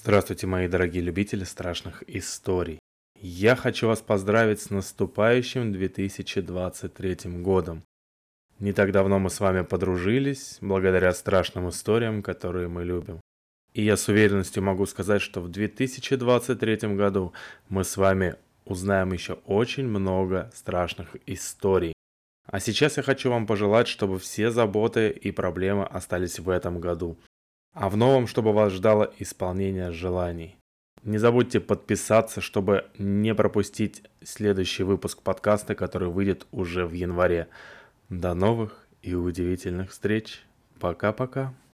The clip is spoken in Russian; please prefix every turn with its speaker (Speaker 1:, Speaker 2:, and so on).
Speaker 1: Здравствуйте, мои дорогие любители страшных историй. Я хочу вас поздравить с наступающим 2023 годом. Не так давно мы с вами подружились, благодаря страшным историям, которые мы любим. И я с уверенностью могу сказать, что в 2023 году мы с вами узнаем еще очень много страшных историй. А сейчас я хочу вам пожелать, чтобы все заботы и проблемы остались в этом году. А в новом, чтобы вас ждало исполнение желаний. Не забудьте подписаться, чтобы не пропустить следующий выпуск подкаста, который выйдет уже в январе. До новых и удивительных встреч. Пока-пока.